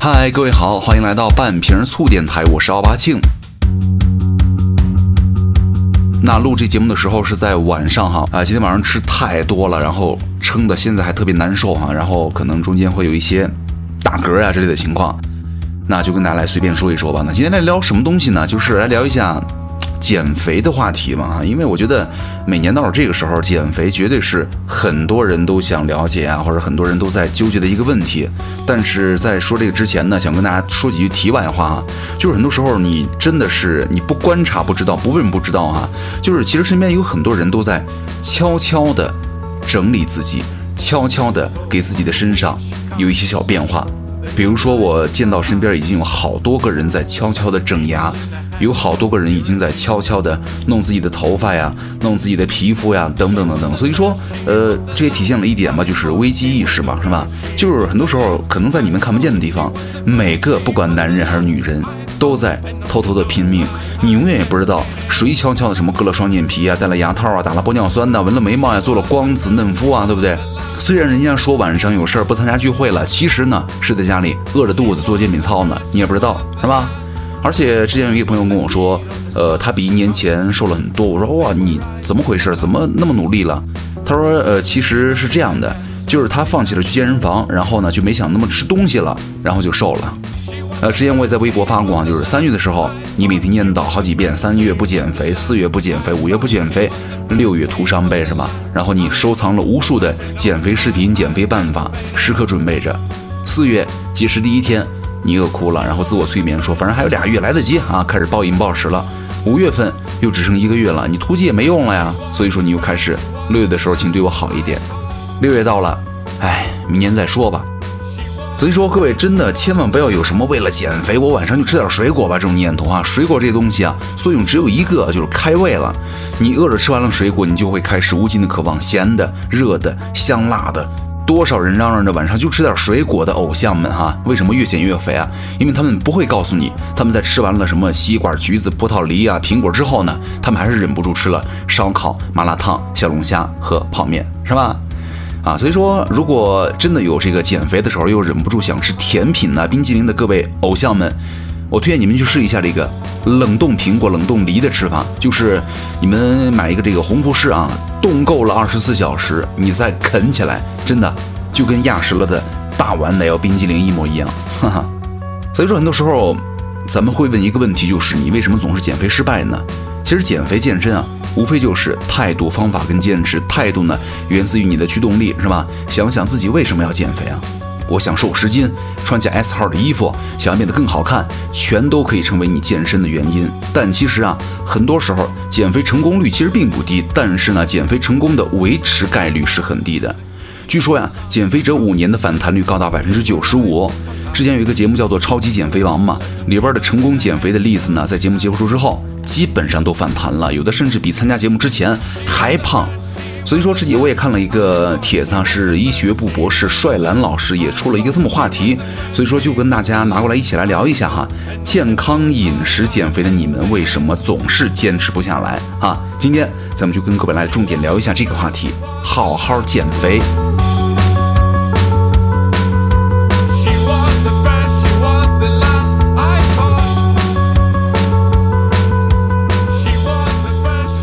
嗨，各位好，欢迎来到半瓶醋电台，我是奥巴庆。那录这节目的时候是在晚上哈啊，今天晚上吃太多了，然后撑的现在还特别难受哈，然后可能中间会有一些打嗝呀之类的情况，那就跟大家来随便说一说吧。那今天来聊什么东西呢？就是来聊一下。减肥的话题嘛，因为我觉得每年到了这个时候，减肥绝对是很多人都想了解啊，或者很多人都在纠结的一个问题。但是在说这个之前呢，想跟大家说几句题外话啊，就是很多时候你真的是你不观察不知道，不问不知道啊。就是其实身边有很多人都在悄悄的整理自己，悄悄的给自己的身上有一些小变化。比如说，我见到身边已经有好多个人在悄悄的整牙，有好多个人已经在悄悄的弄自己的头发呀，弄自己的皮肤呀，等等等等。所以说，呃，这也体现了一点吧，就是危机意识嘛，是吧？就是很多时候，可能在你们看不见的地方，每个不管男人还是女人，都在偷偷的拼命。你永远也不知道谁悄悄的什么割了双眼皮啊，戴了牙套啊，打了玻尿酸呐，纹了眉毛呀，做了光子嫩肤啊，对不对？虽然人家说晚上有事儿不参加聚会了，其实呢是在家里饿着肚子做健美操呢，你也不知道是吧？而且之前有一个朋友跟我说，呃，他比一年前瘦了很多。我说哇，你怎么回事？怎么那么努力了？他说，呃，其实是这样的，就是他放弃了去健身房，然后呢就没想那么吃东西了，然后就瘦了。呃，之前我也在微博发过，就是三月的时候，你每天念叨好几遍，三月不减肥，四月不减肥，五月不减肥，六月徒伤悲，是吧？然后你收藏了无数的减肥视频、减肥办法，时刻准备着。四月节食第一天，你又哭了，然后自我催眠说，反正还有俩月来得及啊，开始暴饮暴食了。五月份又只剩一个月了，你突击也没用了呀，所以说你又开始六月的时候，请对我好一点。六月到了，哎，明年再说吧。所以说，各位真的千万不要有什么为了减肥，我晚上就吃点水果吧这种念头啊！水果这东西啊，作用只有一个，就是开胃了。你饿着吃完了水果，你就会开始无尽的渴望咸的、热的、香辣的。多少人嚷嚷着晚上就吃点水果的偶像们哈，为什么越减越肥啊？因为他们不会告诉你，他们在吃完了什么西瓜、橘子、葡萄、梨啊、苹果之后呢，他们还是忍不住吃了烧烤、麻辣烫、小龙虾和泡面，是吧？啊，所以说，如果真的有这个减肥的时候又忍不住想吃甜品呢、冰激凌的各位偶像们，我推荐你们去试一下这个冷冻苹果、冷冻梨的吃法，就是你们买一个这个红富士啊，冻够了二十四小时，你再啃起来，真的就跟压实了的大碗奶油冰激凌一模一样。哈哈。所以说，很多时候咱们会问一个问题，就是你为什么总是减肥失败呢？其实减肥健身啊。无非就是态度、方法跟坚持。态度呢，源自于你的驱动力，是吧？想想自己为什么要减肥啊？我想瘦十斤，穿起 S 号的衣服，想要变得更好看，全都可以成为你健身的原因。但其实啊，很多时候减肥成功率其实并不低，但是呢，减肥成功的维持概率是很低的。据说呀，减肥者五年的反弹率高达百分之九十五。之前有一个节目叫做《超级减肥王》嘛，里边的成功减肥的例子呢，在节目结束之后，基本上都反弹了，有的甚至比参加节目之前还胖。所以说，自己我也看了一个帖子啊，是医学部博士帅兰老师也出了一个这么话题，所以说就跟大家拿过来一起来聊一下哈，健康饮食减肥的你们为什么总是坚持不下来啊？今天咱们就跟各位来重点聊一下这个话题，好好减肥。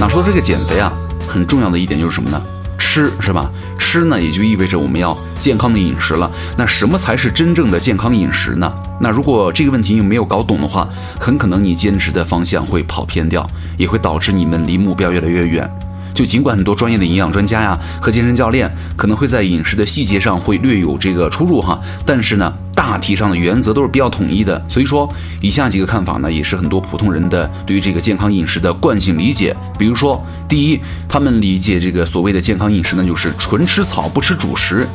那说这个减肥啊，很重要的一点就是什么呢？吃是吧？吃呢也就意味着我们要健康的饮食了。那什么才是真正的健康饮食呢？那如果这个问题你没有搞懂的话，很可能你坚持的方向会跑偏掉，也会导致你们离目标越来越远。就尽管很多专业的营养专家呀和健身教练可能会在饮食的细节上会略有这个出入哈，但是呢，大体上的原则都是比较统一的。所以说，以下几个看法呢，也是很多普通人的对于这个健康饮食的惯性理解。比如说，第一，他们理解这个所谓的健康饮食呢，就是纯吃草不吃主食。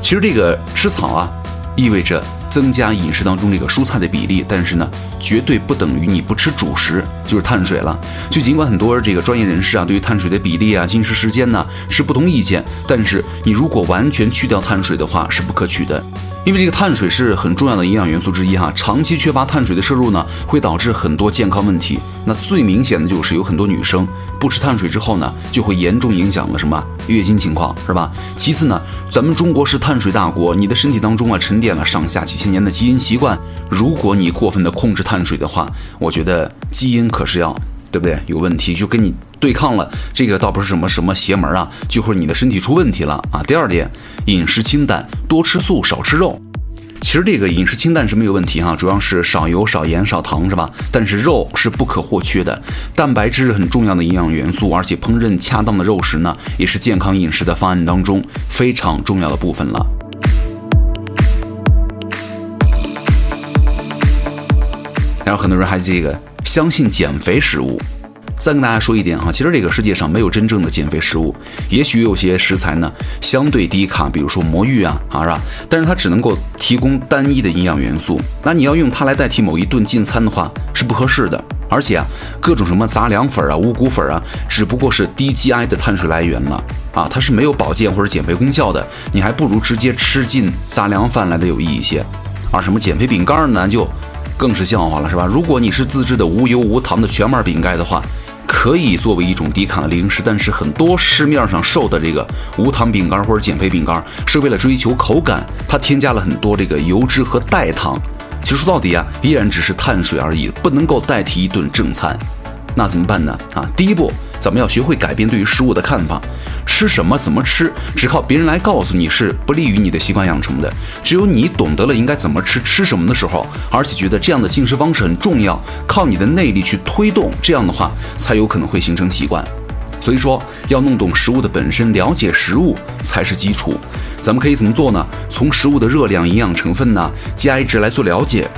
其实这个吃草啊，意味着。增加饮食当中这个蔬菜的比例，但是呢，绝对不等于你不吃主食，就是碳水了。就尽管很多这个专业人士啊，对于碳水的比例啊、进食时间呢是不同意见，但是你如果完全去掉碳水的话，是不可取的。因为这个碳水是很重要的营养元素之一哈，长期缺乏碳水的摄入呢，会导致很多健康问题。那最明显的就是有很多女生不吃碳水之后呢，就会严重影响了什么月经情况，是吧？其次呢，咱们中国是碳水大国，你的身体当中啊沉淀了上下几千年的基因习惯，如果你过分的控制碳水的话，我觉得基因可是要对不对有问题，就跟你对抗了，这个倒不是什么什么邪门啊，就会你的身体出问题了啊。第二点，饮食清淡，多吃素，少吃肉。其实这个饮食清淡是没有问题哈，主要是少油、少盐、少糖，是吧？但是肉是不可或缺的，蛋白质是很重要的营养元素，而且烹饪恰当的肉食呢，也是健康饮食的方案当中非常重要的部分了。然后很多人还这个相信减肥食物。再跟大家说一点哈，其实这个世界上没有真正的减肥食物，也许有些食材呢相对低卡，比如说魔芋啊啊是吧？但是它只能够提供单一的营养元素，那你要用它来代替某一顿进餐的话是不合适的。而且啊，各种什么杂粮粉啊、五谷粉啊，只不过是低 GI 的碳水来源了啊，它是没有保健或者减肥功效的，你还不如直接吃进杂粮饭来的有益一些。而什么减肥饼干呢，就更是笑话了，是吧？如果你是自制的无油无糖的全麦饼干的话。可以作为一种低卡的零食，但是很多市面上售的这个无糖饼干或者减肥饼干，是为了追求口感，它添加了很多这个油脂和代糖。其实说到底啊，依然只是碳水而已，不能够代替一顿正餐。那怎么办呢？啊，第一步。咱们要学会改变对于食物的看法，吃什么怎么吃，只靠别人来告诉你是不利于你的习惯养成的。只有你懂得了应该怎么吃，吃什么的时候，而且觉得这样的进食方式很重要，靠你的内力去推动，这样的话才有可能会形成习惯。所以说，要弄懂食物的本身，了解食物才是基础。咱们可以怎么做呢？从食物的热量、营养成分呢、GI 值来做了解。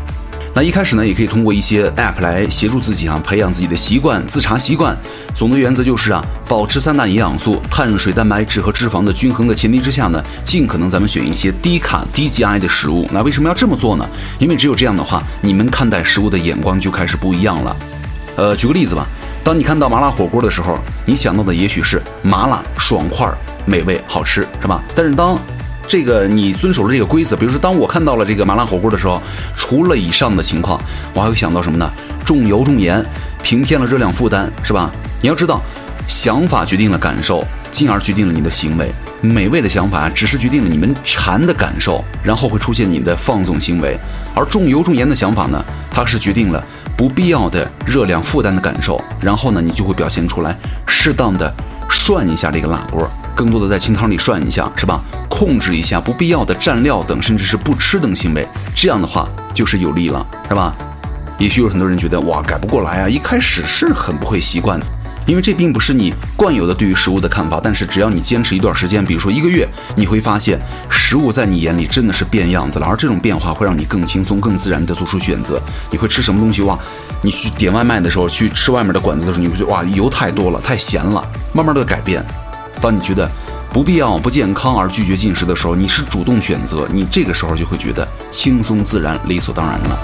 那一开始呢，也可以通过一些 app 来协助自己啊，培养自己的习惯，自查习惯。总的原则就是啊，保持三大营养素：碳水、蛋白质和脂肪的均衡的前提之下呢，尽可能咱们选一些低卡、低 GI 的食物。那为什么要这么做呢？因为只有这样的话，你们看待食物的眼光就开始不一样了。呃，举个例子吧，当你看到麻辣火锅的时候，你想到的也许是麻辣、爽快、美味、好吃，是吧？但是当这个你遵守了这个规则，比如说，当我看到了这个麻辣火锅的时候，除了以上的情况，我还会想到什么呢？重油重盐，平添了热量负担，是吧？你要知道，想法决定了感受，进而决定了你的行为。美味的想法只是决定了你们馋的感受，然后会出现你的放纵行为。而重油重盐的想法呢，它是决定了不必要的热量负担的感受，然后呢，你就会表现出来适当的涮一下这个辣锅，更多的在清汤里涮一下，是吧？控制一下不必要的蘸料等，甚至是不吃等行为，这样的话就是有利了，是吧？也许有很多人觉得哇，改不过来啊，一开始是很不会习惯的，因为这并不是你惯有的对于食物的看法。但是只要你坚持一段时间，比如说一个月，你会发现食物在你眼里真的是变样子了，而这种变化会让你更轻松、更自然地做出选择。你会吃什么东西哇？你去点外卖的时候，去吃外面的馆子的时候，你会觉得哇，油太多了，太咸了。慢慢的改变，当你觉得。不必要、不健康而拒绝进食的时候，你是主动选择，你这个时候就会觉得轻松自然、理所当然了。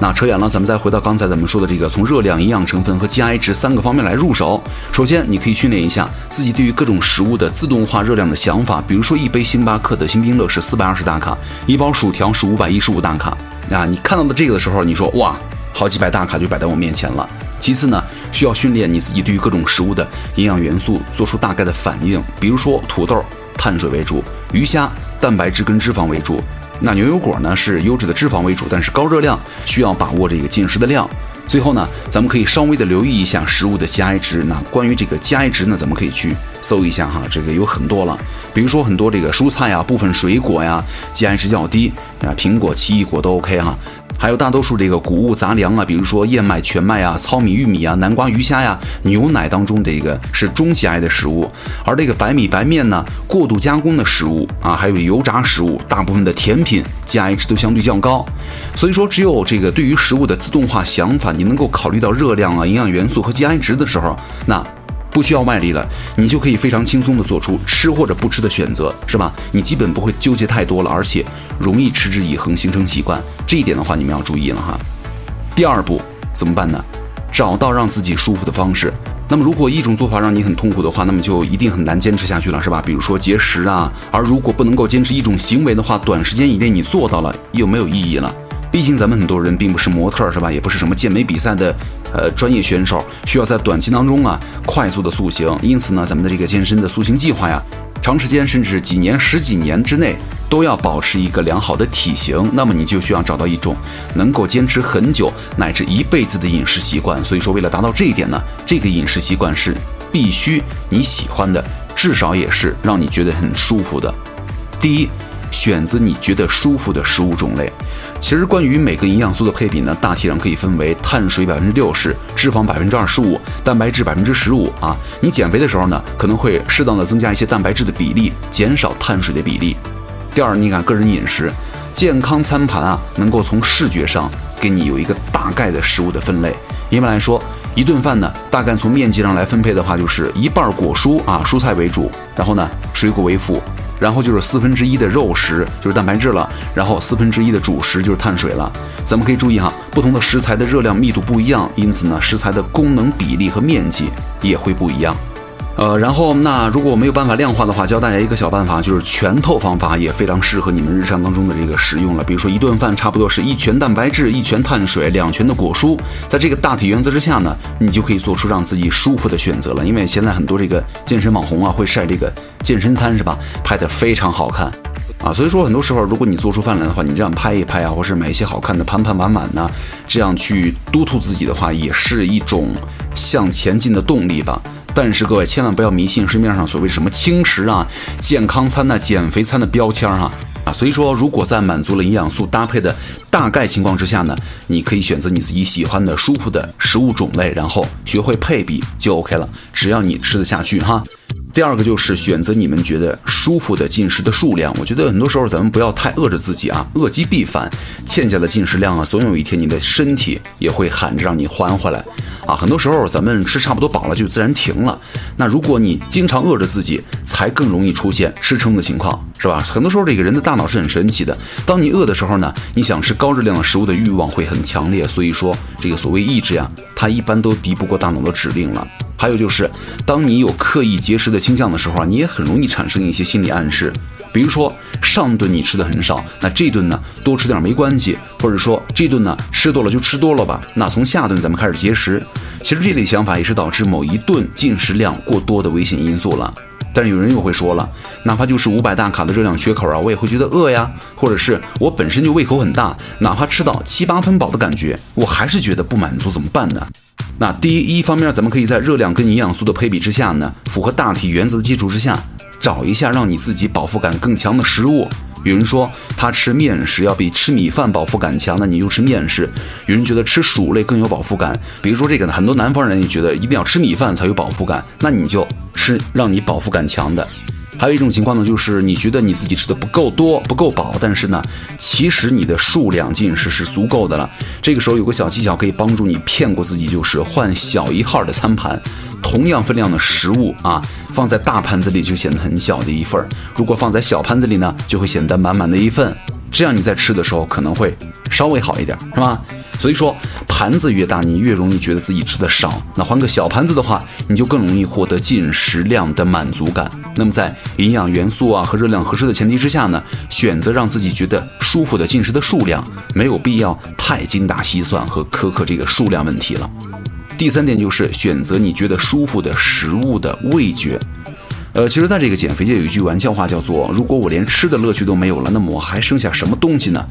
那扯远了，咱们再回到刚才咱们说的这个，从热量、营养成分和 GI 值三个方面来入手。首先，你可以训练一下自己对于各种食物的自动化热量的想法，比如说一杯星巴克的星冰乐是四百二十大卡，一包薯条是五百一十五大卡。啊，你看到的这个的时候，你说哇，好几百大卡就摆在我面前了。其次呢，需要训练你自己对于各种食物的营养元素做出大概的反应。比如说土豆，碳水为主；鱼虾，蛋白质跟脂肪为主；那牛油果呢，是优质的脂肪为主，但是高热量，需要把握这个进食的量。最后呢，咱们可以稍微的留意一下食物的 GI 值。那关于这个 GI 值呢，咱们可以去搜一下哈，这个有很多了。比如说很多这个蔬菜呀，部分水果呀，GI 值较低啊，苹果、奇异果都 OK 哈。还有大多数这个谷物杂粮啊，比如说燕麦、全麦啊、糙米、玉米啊、南瓜、鱼虾呀、牛奶当中的一个是中 GI 的食物，而这个白米白面呢，过度加工的食物啊，还有油炸食物，大部分的甜品 GI 值都相对较高。所以说，只有这个对于食物的自动化想法，你能够考虑到热量啊、营养元素和 GI 值的时候，那。不需要外力了，你就可以非常轻松的做出吃或者不吃的选择，是吧？你基本不会纠结太多了，而且容易持之以恒，形成习惯。这一点的话，你们要注意了哈。第二步怎么办呢？找到让自己舒服的方式。那么，如果一种做法让你很痛苦的话，那么就一定很难坚持下去了，是吧？比如说节食啊。而如果不能够坚持一种行为的话，短时间以内你做到了又没有意义了。毕竟咱们很多人并不是模特，是吧？也不是什么健美比赛的呃专业选手，需要在短期当中啊快速的塑形。因此呢，咱们的这个健身的塑形计划呀，长时间甚至几年、十几年之内都要保持一个良好的体型。那么你就需要找到一种能够坚持很久乃至一辈子的饮食习惯。所以说，为了达到这一点呢，这个饮食习惯是必须你喜欢的，至少也是让你觉得很舒服的。第一。选择你觉得舒服的食物种类。其实关于每个营养素的配比呢，大体上可以分为碳水百分之六十，脂肪百分之二十五，蛋白质百分之十五啊。你减肥的时候呢，可能会适当的增加一些蛋白质的比例，减少碳水的比例。第二，你看个人饮食，健康餐盘啊，能够从视觉上给你有一个大概的食物的分类。一般来说，一顿饭呢，大概从面积上来分配的话，就是一半果蔬啊，蔬菜为主，然后呢，水果为辅。然后就是四分之一的肉食，就是蛋白质了。然后四分之一的主食就是碳水了。咱们可以注意哈，不同的食材的热量密度不一样，因此呢，食材的功能比例和面积也会不一样。呃，然后那如果我没有办法量化的话，教大家一个小办法，就是拳头方法也非常适合你们日常当中的这个使用了。比如说一顿饭差不多是一拳蛋白质，一拳碳水，两拳的果蔬，在这个大体原则之下呢，你就可以做出让自己舒服的选择了。因为现在很多这个健身网红啊会晒这个健身餐是吧？拍的非常好看啊，所以说很多时候如果你做出饭来的话，你这样拍一拍啊，或是买一些好看的盘盘碗碗呢，这样去督促自己的话，也是一种向前进的动力吧。但是各位千万不要迷信市面上所谓什么轻食啊、健康餐呐、减肥餐的标签哈啊！所以说，如果在满足了营养素搭配的大概情况之下呢，你可以选择你自己喜欢的、舒服的食物种类，然后学会配比就 OK 了。只要你吃得下去哈。第二个就是选择你们觉得舒服的进食的数量。我觉得很多时候咱们不要太饿着自己啊，饿极必反，欠下的进食量啊，总有一天你的身体也会喊着让你还回来。啊，很多时候咱们吃差不多饱了就自然停了。那如果你经常饿着自己，才更容易出现吃撑的情况，是吧？很多时候这个人的大脑是很神奇的。当你饿的时候呢，你想吃高热量的食物的欲望会很强烈。所以说，这个所谓意志呀，它一般都敌不过大脑的指令了。还有就是，当你有刻意节食的倾向的时候啊，你也很容易产生一些心理暗示，比如说上顿你吃的很少，那这顿呢多吃点没关系，或者说这顿呢吃多了就吃多了吧，那从下顿咱们开始节食。其实这类想法也是导致某一顿进食量过多的危险因素了。但是有人又会说了，哪怕就是五百大卡的热量缺口啊，我也会觉得饿呀，或者是我本身就胃口很大，哪怕吃到七八分饱的感觉，我还是觉得不满足，怎么办呢？那第一，一方面咱们可以在热量跟营养素的配比之下呢，符合大体原则的基础之下，找一下让你自己饱腹感更强的食物。有人说他吃面食要比吃米饭饱腹感强，那你就吃面食。有人觉得吃薯类更有饱腹感，比如说这个呢，很多南方人也觉得一定要吃米饭才有饱腹感，那你就吃让你饱腹感强的。还有一种情况呢，就是你觉得你自己吃的不够多、不够饱，但是呢，其实你的数量进食是足够的了。这个时候有个小技巧可以帮助你骗过自己，就是换小一号的餐盘，同样分量的食物啊，放在大盘子里就显得很小的一份儿，如果放在小盘子里呢，就会显得满满的一份。这样你在吃的时候可能会稍微好一点，是吧？所以说，盘子越大，你越容易觉得自己吃的少。那换个小盘子的话，你就更容易获得进食量的满足感。那么在营养元素啊和热量合适的前提之下呢，选择让自己觉得舒服的进食的数量，没有必要太精打细算和苛刻这个数量问题了。第三点就是选择你觉得舒服的食物的味觉。呃，其实，在这个减肥界有一句玩笑话叫做：如果我连吃的乐趣都没有了，那么我还剩下什么东西呢？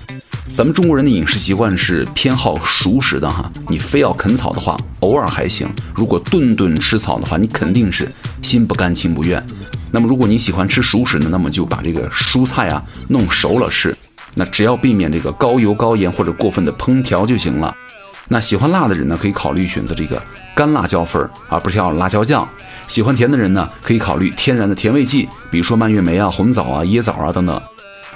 咱们中国人的饮食习惯是偏好熟食的哈，你非要啃草的话，偶尔还行；如果顿顿吃草的话，你肯定是心不甘情不愿。那么如果你喜欢吃熟食呢，那么就把这个蔬菜啊弄熟了吃，那只要避免这个高油高盐或者过分的烹调就行了。那喜欢辣的人呢，可以考虑选择这个干辣椒粉儿，而不是要辣椒酱。喜欢甜的人呢，可以考虑天然的甜味剂，比如说蔓越莓啊、红枣啊、椰枣啊等等。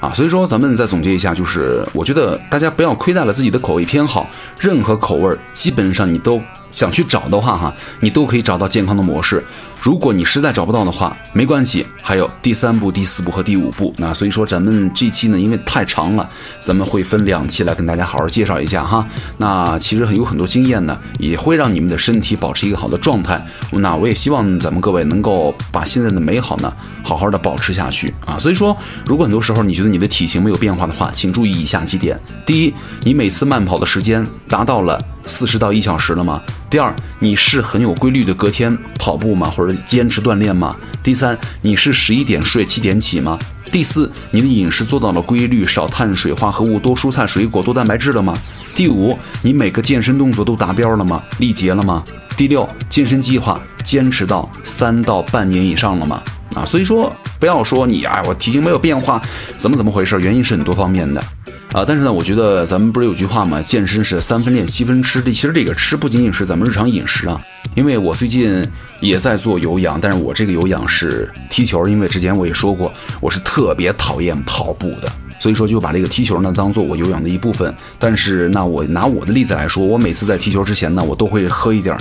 啊，所以说咱们再总结一下，就是我觉得大家不要亏待了自己的口味偏好，任何口味基本上你都想去找的话，哈，你都可以找到健康的模式。如果你实在找不到的话，没关系，还有第三步、第四步和第五步。那所以说，咱们这期呢，因为太长了，咱们会分两期来跟大家好好介绍一下哈。那其实有很多经验呢，也会让你们的身体保持一个好的状态。那我也希望咱们各位能够把现在的美好呢，好好的保持下去啊。所以说，如果很多时候你觉得你的体型没有变化的话，请注意以下几点：第一，你每次慢跑的时间达到了。四十到一小时了吗？第二，你是很有规律的隔天跑步吗？或者坚持锻炼吗？第三，你是十一点睡七点起吗？第四，你的饮食做到了规律，少碳水化合物，多蔬菜水果，多蛋白质了吗？第五，你每个健身动作都达标了吗？力竭了吗？第六，健身计划坚持到三到半年以上了吗？啊，所以说不要说你啊，我体型没有变化，怎么怎么回事？原因是很多方面的。啊，但是呢，我觉得咱们不是有句话吗？健身是三分练，七分吃。这其实这个吃不仅仅是咱们日常饮食啊。因为我最近也在做有氧，但是我这个有氧是踢球。因为之前我也说过，我是特别讨厌跑步的，所以说就把这个踢球呢当做我有氧的一部分。但是那我拿我的例子来说，我每次在踢球之前呢，我都会喝一点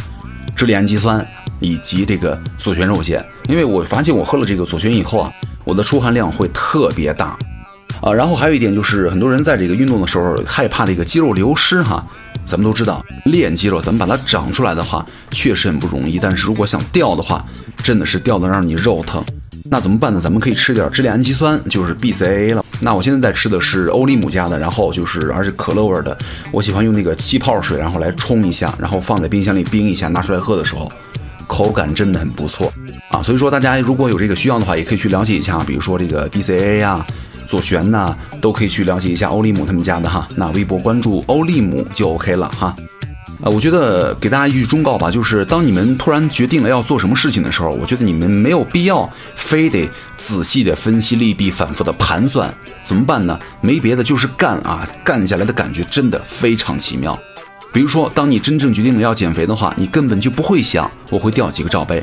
支链氨基酸以及这个左旋肉碱，因为我发现我喝了这个左旋以后啊，我的出汗量会特别大。啊，然后还有一点就是，很多人在这个运动的时候害怕这个肌肉流失哈。咱们都知道，练肌肉，咱们把它长出来的话，确实很不容易。但是如果想掉的话，真的是掉的让你肉疼。那怎么办呢？咱们可以吃点支链氨基酸，就是 BCA 了。那我现在在吃的是欧利姆家的，然后就是而是可乐味的。我喜欢用那个气泡水，然后来冲一下，然后放在冰箱里冰一下，拿出来喝的时候，口感真的很不错啊。所以说大家如果有这个需要的话，也可以去了解一下，比如说这个 BCAA 呀。左旋呐，都可以去了解一下欧利姆他们家的哈。那微博关注欧利姆就 OK 了哈。呃，我觉得给大家一句忠告吧，就是当你们突然决定了要做什么事情的时候，我觉得你们没有必要非得仔细的分析利弊，反复的盘算，怎么办呢？没别的，就是干啊！干下来的感觉真的非常奇妙。比如说，当你真正决定了要减肥的话，你根本就不会想我会掉几个罩杯。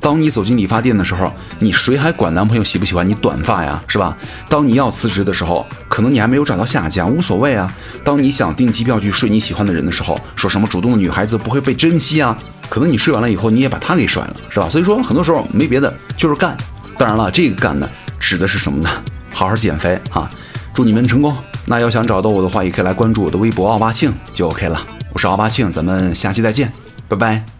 当你走进理发店的时候，你谁还管男朋友喜不喜欢你短发呀，是吧？当你要辞职的时候，可能你还没有找到下家，无所谓啊。当你想订机票去睡你喜欢的人的时候，说什么主动的女孩子不会被珍惜啊？可能你睡完了以后，你也把她给甩了，是吧？所以说，很多时候没别的，就是干。当然了，这个干呢，指的是什么呢？好好减肥哈！祝你们成功。那要想找到我的话，也可以来关注我的微博奥巴庆就 OK 了。我是奥巴庆，咱们下期再见，拜拜。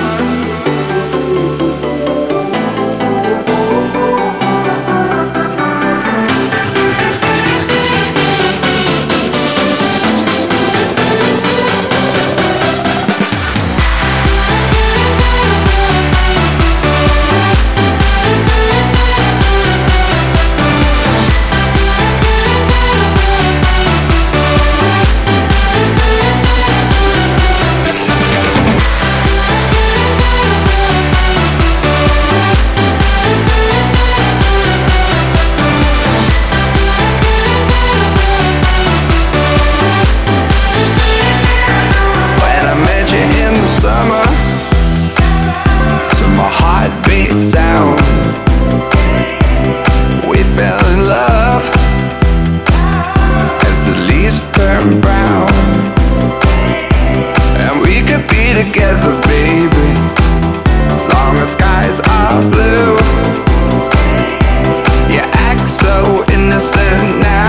innocent now.